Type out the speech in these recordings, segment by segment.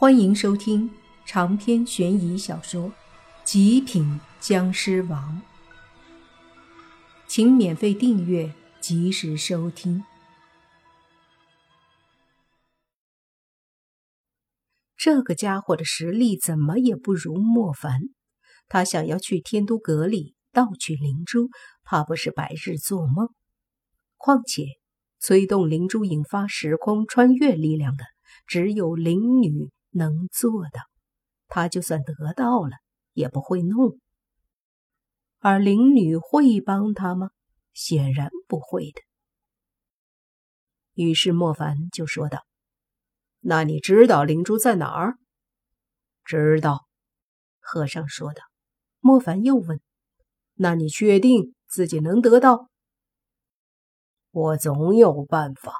欢迎收听长篇悬疑小说《极品僵尸王》，请免费订阅，及时收听。这个家伙的实力怎么也不如莫凡，他想要去天都阁里盗取灵珠，怕不是白日做梦。况且，催动灵珠引发时空穿越力量的，只有灵女。能做的，他就算得到了也不会弄。而灵女会帮他吗？显然不会的。于是莫凡就说道：“那你知道灵珠在哪儿？”“知道。”和尚说道。莫凡又问：“那你确定自己能得到？”“我总有办法。”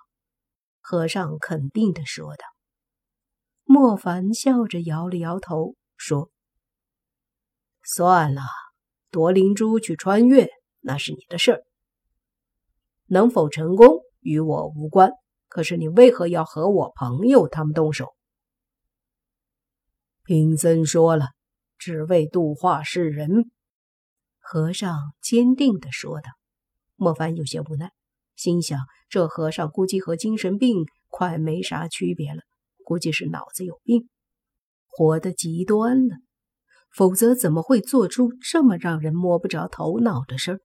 和尚肯定的说道。莫凡笑着摇了摇头，说：“算了，夺灵珠去穿越，那是你的事儿。能否成功与我无关。可是你为何要和我朋友他们动手？”贫僧说了，只为度化世人。”和尚坚定地说道。莫凡有些无奈，心想：这和尚估计和精神病快没啥区别了。估计是脑子有病，活得极端了，否则怎么会做出这么让人摸不着头脑的事儿？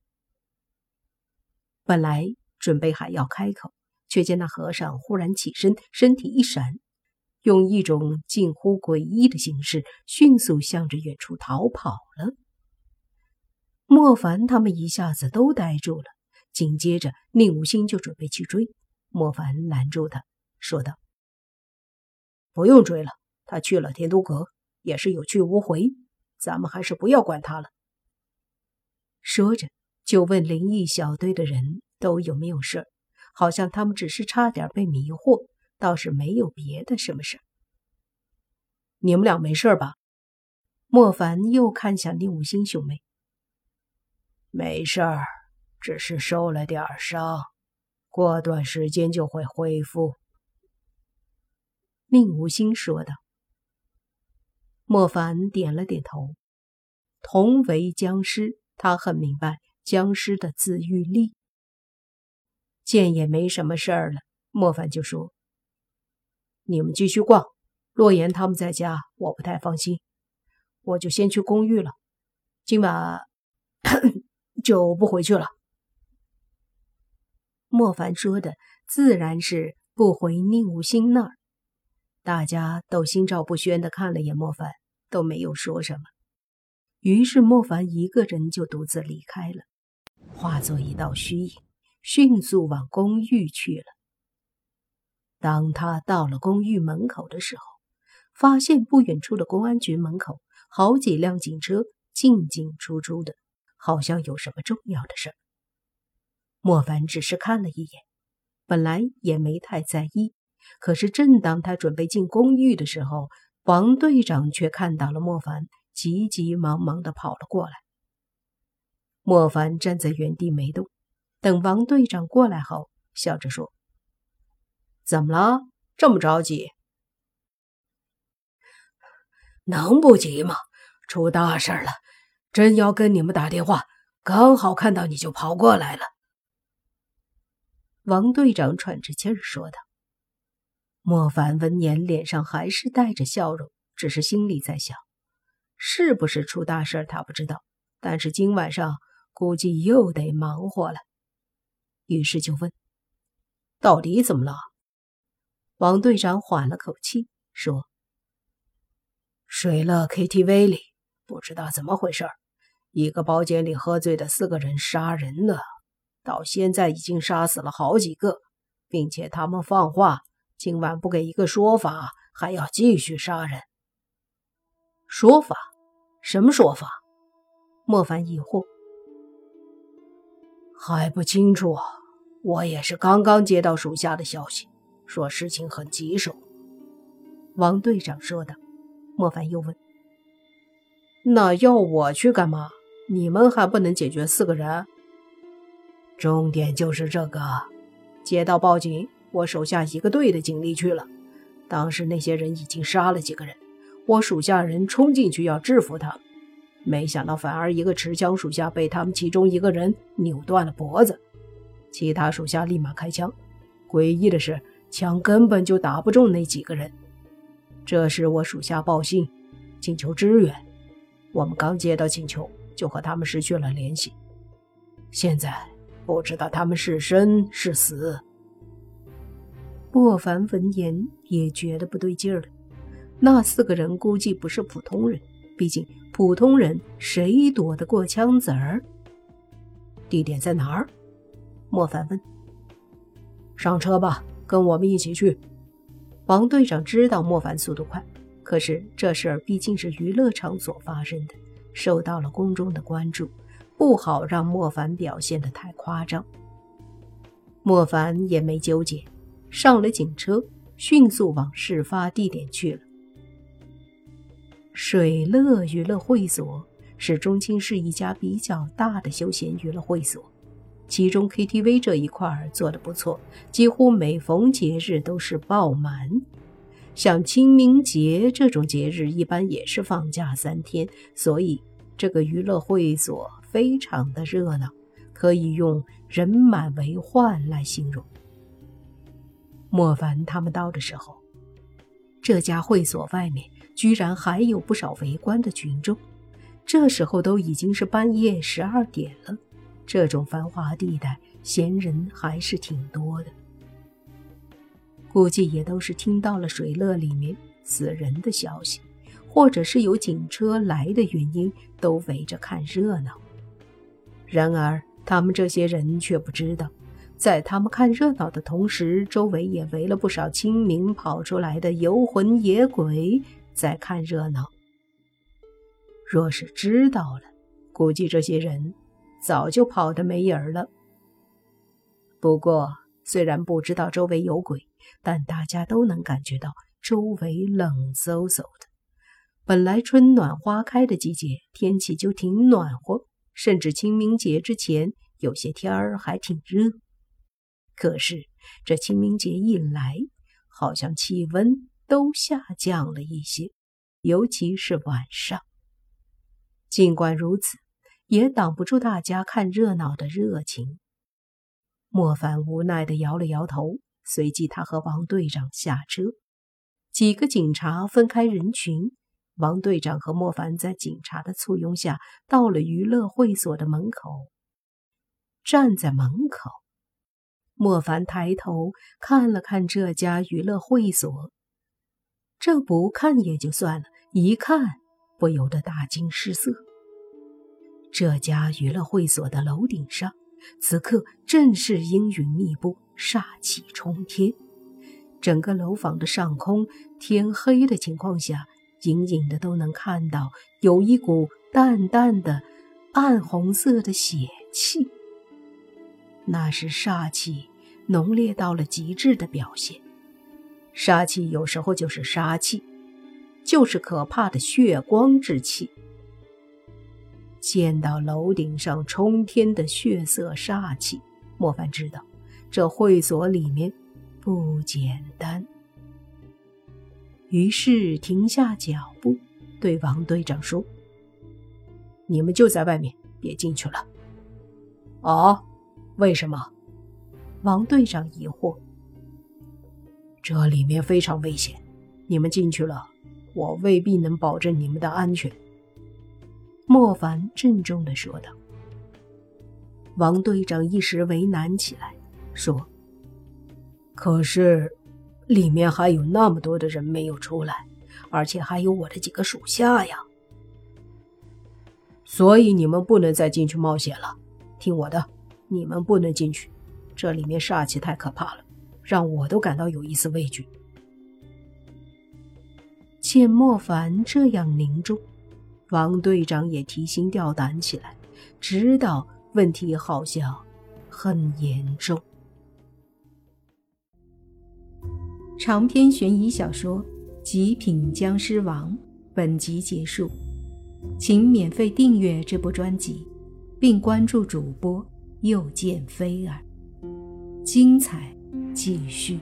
本来准备还要开口，却见那和尚忽然起身，身体一闪，用一种近乎诡异的形式，迅速向着远处逃跑了。莫凡他们一下子都呆住了，紧接着宁无心就准备去追，莫凡拦住他，说道。不用追了，他去了天都阁也是有去无回，咱们还是不要管他了。说着，就问灵异小队的人都有没有事，好像他们只是差点被迷惑，倒是没有别的什么事。你们俩没事吧？莫凡又看向宁武星兄妹。没事儿，只是受了点伤，过段时间就会恢复。宁无心说道。莫凡点了点头。同为僵尸，他很明白僵尸的自愈力。见也没什么事儿了，莫凡就说：“你们继续逛，洛言他们在家，我不太放心，我就先去公寓了。今晚 就不回去了。”莫凡说的自然是不回宁无心那儿。大家都心照不宣的看了眼莫凡，都没有说什么。于是莫凡一个人就独自离开了，化作一道虚影，迅速往公寓去了。当他到了公寓门口的时候，发现不远处的公安局门口好几辆警车进进出出的，好像有什么重要的事儿。莫凡只是看了一眼，本来也没太在意。可是，正当他准备进公寓的时候，王队长却看到了莫凡，急急忙忙的跑了过来。莫凡站在原地没动，等王队长过来后，笑着说：“怎么了？这么着急？能不急吗？出大事了！真要跟你们打电话，刚好看到你就跑过来了。”王队长喘着气儿说道。莫凡闻言，脸上还是带着笑容，只是心里在想：是不是出大事他不知道，但是今晚上估计又得忙活了。于是就问：“到底怎么了？”王队长缓了口气说：“水乐 KTV 里不知道怎么回事，一个包间里喝醉的四个人杀人了，到现在已经杀死了好几个，并且他们放话。”今晚不给一个说法，还要继续杀人。说法？什么说法？莫凡疑惑。还不清楚，我也是刚刚接到属下的消息，说事情很棘手。王队长说的。莫凡又问：“那要我去干嘛？你们还不能解决四个人？”重点就是这个。接到报警。我手下一个队的警力去了，当时那些人已经杀了几个人，我属下人冲进去要制服他，没想到反而一个持枪属下被他们其中一个人扭断了脖子，其他属下立马开枪。诡异的是，枪根本就打不中那几个人。这时我属下报信，请求支援。我们刚接到请求，就和他们失去了联系。现在不知道他们是生是死。莫凡闻言也觉得不对劲儿了。那四个人估计不是普通人，毕竟普通人谁躲得过枪子儿？地点在哪儿？莫凡问。上车吧，跟我们一起去。王队长知道莫凡速度快，可是这事儿毕竟是娱乐场所发生的，受到了公众的关注，不好让莫凡表现的太夸张。莫凡也没纠结。上了警车，迅速往事发地点去了。水乐娱乐会所是中青市一家比较大的休闲娱乐会所，其中 KTV 这一块做得不错，几乎每逢节日都是爆满。像清明节这种节日，一般也是放假三天，所以这个娱乐会所非常的热闹，可以用人满为患来形容。莫凡他们到的时候，这家会所外面居然还有不少围观的群众。这时候都已经是半夜十二点了，这种繁华地带闲人还是挺多的。估计也都是听到了水乐里面死人的消息，或者是有警车来的原因，都围着看热闹。然而他们这些人却不知道。在他们看热闹的同时，周围也围了不少清明跑出来的游魂野鬼在看热闹。若是知道了，估计这些人早就跑得没影儿了。不过，虽然不知道周围有鬼，但大家都能感觉到周围冷飕飕的。本来春暖花开的季节，天气就挺暖和，甚至清明节之前，有些天儿还挺热。可是这清明节一来，好像气温都下降了一些，尤其是晚上。尽管如此，也挡不住大家看热闹的热情。莫凡无奈地摇了摇头，随即他和王队长下车。几个警察分开人群，王队长和莫凡在警察的簇拥下到了娱乐会所的门口，站在门口。莫凡抬头看了看这家娱乐会所，这不看也就算了，一看不由得大惊失色。这家娱乐会所的楼顶上，此刻正是阴云密布，煞气冲天。整个楼房的上空，天黑的情况下，隐隐的都能看到有一股淡淡的暗红色的血气。那是煞气浓烈到了极致的表现。杀气有时候就是杀气，就是可怕的血光之气。见到楼顶上冲天的血色煞气，莫凡知道这会所里面不简单。于是停下脚步，对王队长说：“你们就在外面，别进去了。”哦。为什么？王队长疑惑。这里面非常危险，你们进去了，我未必能保证你们的安全。莫凡郑重的说道。王队长一时为难起来，说：“可是，里面还有那么多的人没有出来，而且还有我的几个属下呀。所以你们不能再进去冒险了，听我的。”你们不能进去，这里面煞气太可怕了，让我都感到有一丝畏惧。见莫凡这样凝重，王队长也提心吊胆起来，知道问题好像很严重。长篇悬疑小说《极品僵尸王》本集结束，请免费订阅这部专辑，并关注主播。又见飞儿，精彩继续。